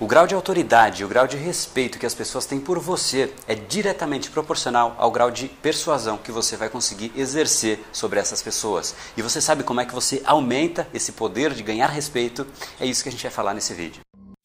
O grau de autoridade, o grau de respeito que as pessoas têm por você é diretamente proporcional ao grau de persuasão que você vai conseguir exercer sobre essas pessoas. E você sabe como é que você aumenta esse poder de ganhar respeito? É isso que a gente vai falar nesse vídeo.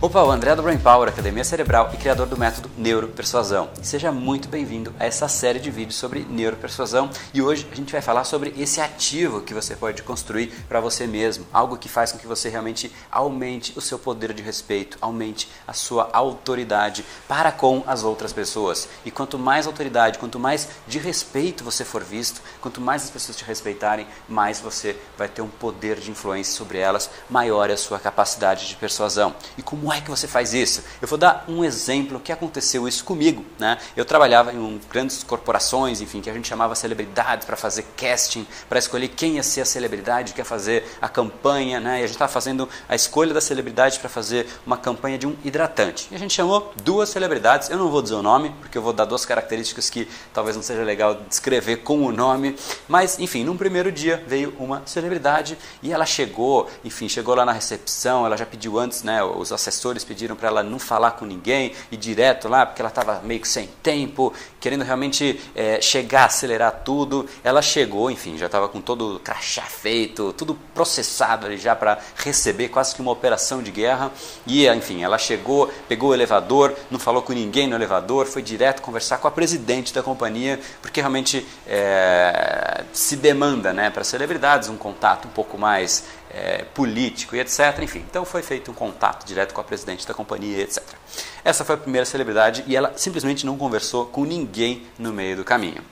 Opa, o André do Brain Power, Academia Cerebral e criador do método Neuropersuasão. seja muito bem-vindo a essa série de vídeos sobre neuropersuasão e hoje a gente vai falar sobre esse ativo que você pode construir para você mesmo, algo que faz com que você realmente aumente o seu poder de respeito, aumente a sua autoridade para com as outras pessoas. E quanto mais autoridade, quanto mais de respeito você for visto, quanto mais as pessoas te respeitarem, mais você vai ter um poder de influência sobre elas, maior é a sua capacidade de persuasão. E como é que você faz isso? Eu vou dar um exemplo que aconteceu isso comigo. Né? Eu trabalhava em um, grandes corporações, enfim, que a gente chamava celebridades para fazer casting, para escolher quem ia ser a celebridade que ia fazer a campanha. Né? E a gente estava fazendo a escolha da celebridade para fazer uma campanha de um hidratante. E a gente chamou duas celebridades, eu não vou dizer o nome, porque eu vou dar duas características que talvez não seja legal descrever com o nome. Mas, enfim, num primeiro dia veio uma celebridade e ela chegou, enfim, chegou lá na recepção, ela já pediu antes né, os acessórios professores pediram para ela não falar com ninguém e direto lá, porque ela estava meio que sem tempo, querendo realmente é, chegar, acelerar tudo. Ela chegou, enfim, já estava com todo o crachá feito, tudo processado ali já para receber quase que uma operação de guerra. E, enfim, ela chegou, pegou o elevador, não falou com ninguém no elevador, foi direto conversar com a presidente da companhia, porque realmente é, se demanda né, para celebridades um contato um pouco mais é, político e etc. Enfim, então foi feito um contato direto com a presidente da companhia, etc. Essa foi a primeira celebridade e ela simplesmente não conversou com ninguém no meio do caminho.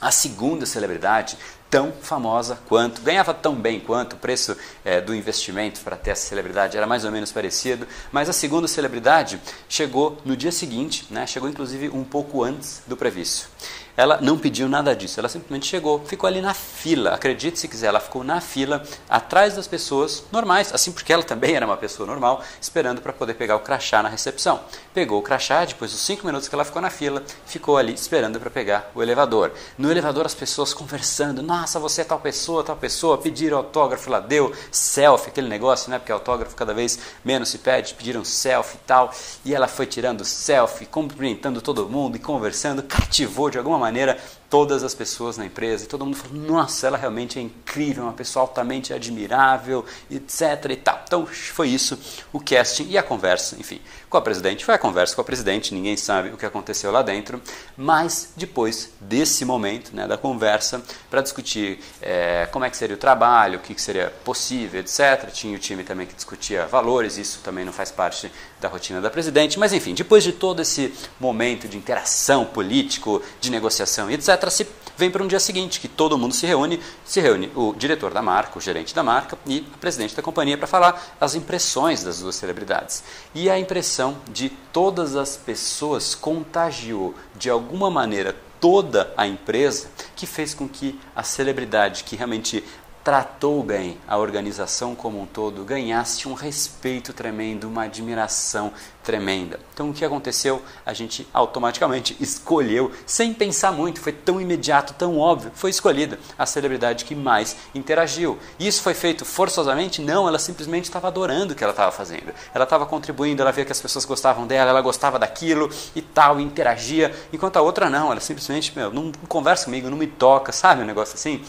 A segunda celebridade, tão famosa quanto, ganhava tão bem quanto, o preço é, do investimento para ter essa celebridade era mais ou menos parecido, mas a segunda celebridade chegou no dia seguinte, né, chegou inclusive um pouco antes do previsto. Ela não pediu nada disso, ela simplesmente chegou, ficou ali na fila. Acredite se quiser, ela ficou na fila, atrás das pessoas normais, assim porque ela também era uma pessoa normal, esperando para poder pegar o crachá na recepção. Pegou o crachá, depois dos cinco minutos que ela ficou na fila, ficou ali esperando para pegar o elevador. No elevador, as pessoas conversando: Nossa, você é tal pessoa, tal pessoa, pediram autógrafo, lá deu, selfie, aquele negócio, né? Porque autógrafo cada vez menos se pede, pediram selfie e tal. E ela foi tirando selfie, cumprimentando todo mundo e conversando, cativou de alguma maneira todas as pessoas na empresa e todo mundo falou: nossa, ela realmente é incrível, uma pessoa altamente admirável, etc. e tal. Então foi isso o casting e a conversa, enfim, com a presidente. Foi a conversa com a presidente, ninguém sabe o que aconteceu lá dentro, mas depois desse momento, né, da conversa, para discutir é, como é que seria o trabalho, o que, que seria possível, etc. Tinha o time também que discutia valores, isso também não faz parte da rotina da presidente, mas enfim, depois de todo esse momento de interação político, de negociação e etc., se vem para um dia seguinte, que todo mundo se reúne, se reúne o diretor da marca, o gerente da marca e a presidente da companhia para falar as impressões das duas celebridades. E a impressão de todas as pessoas contagiou de alguma maneira toda a empresa, que fez com que a celebridade que realmente tratou bem a organização como um todo, ganhasse um respeito tremendo, uma admiração tremenda. Então o que aconteceu? A gente automaticamente escolheu, sem pensar muito, foi tão imediato, tão óbvio, foi escolhida a celebridade que mais interagiu. Isso foi feito forçosamente? Não, ela simplesmente estava adorando o que ela estava fazendo. Ela estava contribuindo, ela via que as pessoas gostavam dela, ela gostava daquilo e tal, e interagia, enquanto a outra não, ela simplesmente, meu, não conversa comigo, não me toca, sabe um negócio assim?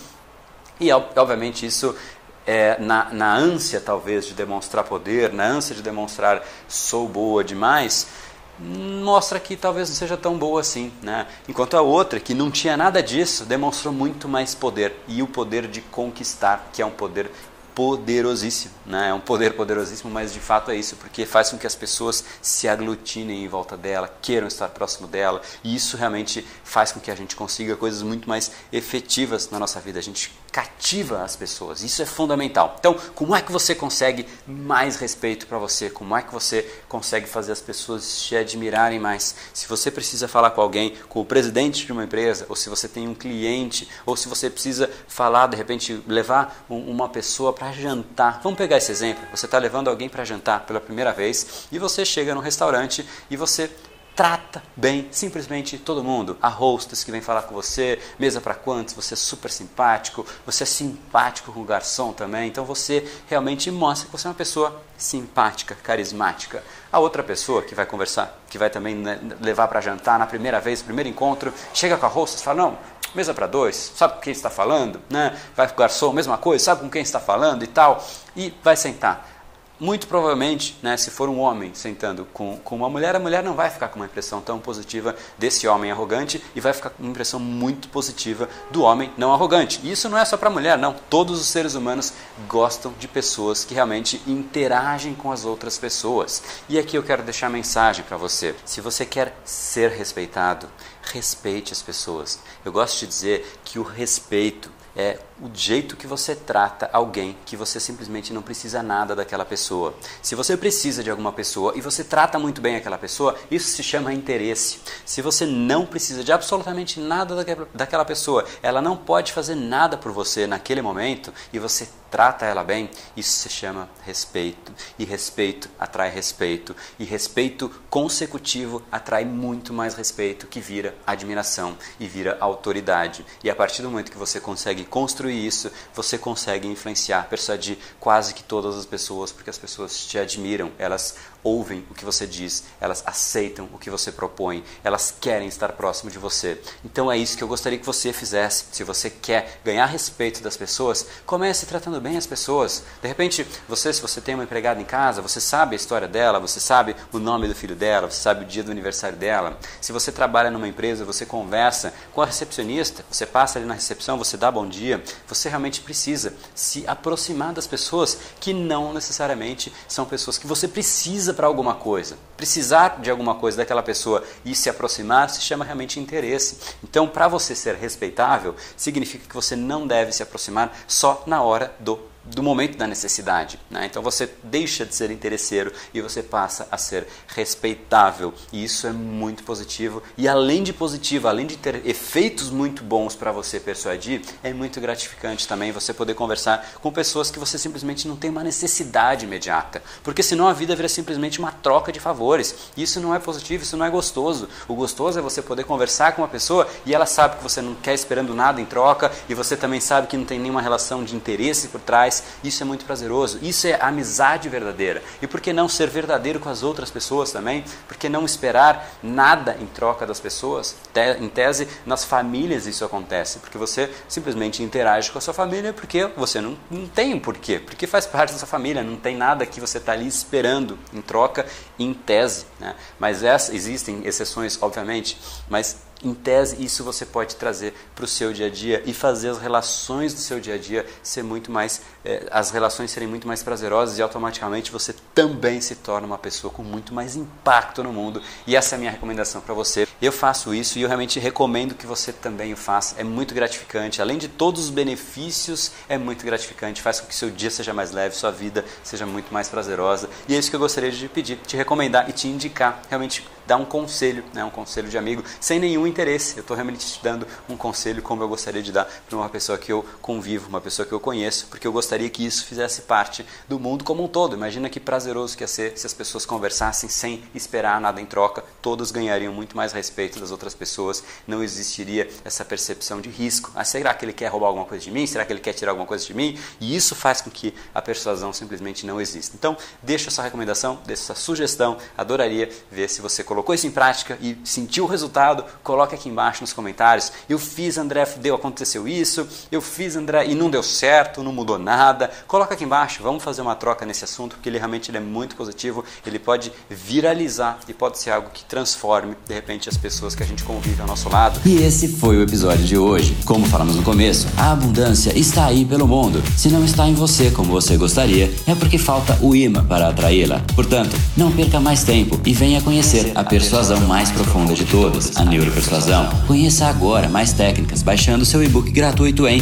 E, obviamente, isso é, na, na ânsia, talvez, de demonstrar poder, na ânsia de demonstrar sou boa demais, mostra que talvez não seja tão boa assim. Né? Enquanto a outra, que não tinha nada disso, demonstrou muito mais poder. E o poder de conquistar, que é um poder poderosíssimo, né? É um poder poderosíssimo, mas de fato é isso, porque faz com que as pessoas se aglutinem em volta dela, queiram estar próximo dela, e isso realmente faz com que a gente consiga coisas muito mais efetivas na nossa vida. A gente cativa as pessoas. Isso é fundamental. Então, como é que você consegue mais respeito para você? Como é que você consegue fazer as pessoas te admirarem mais? Se você precisa falar com alguém, com o presidente de uma empresa, ou se você tem um cliente, ou se você precisa falar, de repente, levar um, uma pessoa para jantar. Vamos pegar esse exemplo. Você está levando alguém para jantar pela primeira vez e você chega no restaurante e você trata bem simplesmente todo mundo. A hostess que vem falar com você, mesa para quantos, você é super simpático, você é simpático com o garçom também, então você realmente mostra que você é uma pessoa simpática, carismática. A outra pessoa que vai conversar, que vai também né, levar para jantar na primeira vez, primeiro encontro, chega com a hostess e fala: Não, mesa para dois, sabe com quem está falando? Né? Vai com o garçom, mesma coisa, sabe com quem está falando e tal, e vai sentar muito provavelmente, né, se for um homem sentando com, com uma mulher, a mulher não vai ficar com uma impressão tão positiva desse homem arrogante e vai ficar com uma impressão muito positiva do homem não arrogante. E isso não é só para mulher, não. Todos os seres humanos gostam de pessoas que realmente interagem com as outras pessoas. E aqui eu quero deixar a mensagem para você. Se você quer ser respeitado, respeite as pessoas. Eu gosto de dizer que o respeito é o jeito que você trata alguém que você simplesmente não precisa nada daquela pessoa. Se você precisa de alguma pessoa e você trata muito bem aquela pessoa, isso se chama interesse. Se você não precisa de absolutamente nada daquela pessoa, ela não pode fazer nada por você naquele momento e você trata ela bem, isso se chama respeito. E respeito atrai respeito. E respeito consecutivo atrai muito mais respeito, que vira admiração e vira autoridade. E a partir do momento que você consegue construir isso, você consegue influenciar, persuadir quase que todas as pessoas, porque as pessoas te admiram, elas ouvem o que você diz, elas aceitam o que você propõe, elas querem estar próximo de você. Então é isso que eu gostaria que você fizesse. Se você quer ganhar respeito das pessoas, comece tratando bem as pessoas. De repente, você, se você tem uma empregada em casa, você sabe a história dela, você sabe o nome do filho dela, você sabe o dia do aniversário dela. Se você trabalha numa empresa, você conversa com a recepcionista, você passa ali na recepção, você dá bom dia. Você realmente precisa se aproximar das pessoas que não necessariamente são pessoas que você precisa para alguma coisa. Precisar de alguma coisa daquela pessoa e se aproximar se chama realmente interesse. Então, para você ser respeitável, significa que você não deve se aproximar só na hora do do momento da necessidade. Né? Então você deixa de ser interesseiro e você passa a ser respeitável. E isso é muito positivo. E além de positivo, além de ter efeitos muito bons para você persuadir, é muito gratificante também você poder conversar com pessoas que você simplesmente não tem uma necessidade imediata. Porque senão a vida vira simplesmente uma troca de favores. Isso não é positivo, isso não é gostoso. O gostoso é você poder conversar com uma pessoa e ela sabe que você não quer esperando nada em troca e você também sabe que não tem nenhuma relação de interesse por trás isso é muito prazeroso, isso é amizade verdadeira. E por que não ser verdadeiro com as outras pessoas também? Por que não esperar nada em troca das pessoas? Em tese, nas famílias isso acontece, porque você simplesmente interage com a sua família porque você não, não tem um porquê, porque faz parte da sua família, não tem nada que você está ali esperando em troca, em tese. Né? Mas essa, existem exceções, obviamente, mas em tese, isso você pode trazer para o seu dia a dia e fazer as relações do seu dia a dia ser muito mais, eh, as relações serem muito mais prazerosas e automaticamente você também se torna uma pessoa com muito mais impacto no mundo. E essa é a minha recomendação para você. Eu faço isso e eu realmente recomendo que você também o faça. É muito gratificante. Além de todos os benefícios, é muito gratificante. Faz com que seu dia seja mais leve, sua vida seja muito mais prazerosa. E é isso que eu gostaria de pedir, te recomendar e te indicar realmente dar um conselho, né, um conselho de amigo, sem nenhum interesse. Eu estou realmente te dando um conselho como eu gostaria de dar para uma pessoa que eu convivo, uma pessoa que eu conheço, porque eu gostaria que isso fizesse parte do mundo como um todo. Imagina que prazeroso que ia ser se as pessoas conversassem sem esperar nada em troca, todos ganhariam muito mais respeito das outras pessoas, não existiria essa percepção de risco. Ah, será que ele quer roubar alguma coisa de mim? Será que ele quer tirar alguma coisa de mim? E isso faz com que a persuasão simplesmente não exista. Então, deixa essa recomendação, deixa essa sugestão, adoraria ver se você colocou isso em prática e sentiu o resultado, coloque aqui embaixo nos comentários. Eu fiz, André, deu, aconteceu isso. Eu fiz, André, e não deu certo, não mudou nada. Coloca aqui embaixo, vamos fazer uma troca nesse assunto, porque ele realmente ele é muito positivo. Ele pode viralizar e pode ser algo que transforme, de repente, as pessoas que a gente convive ao nosso lado. E esse foi o episódio de hoje. Como falamos no começo, a abundância está aí pelo mundo. Se não está em você como você gostaria, é porque falta o imã para atraí-la. Portanto, não perca mais tempo e venha conhecer a persuasão mais profunda de todas, a neuropersuasão. Conheça agora mais técnicas baixando seu e-book gratuito em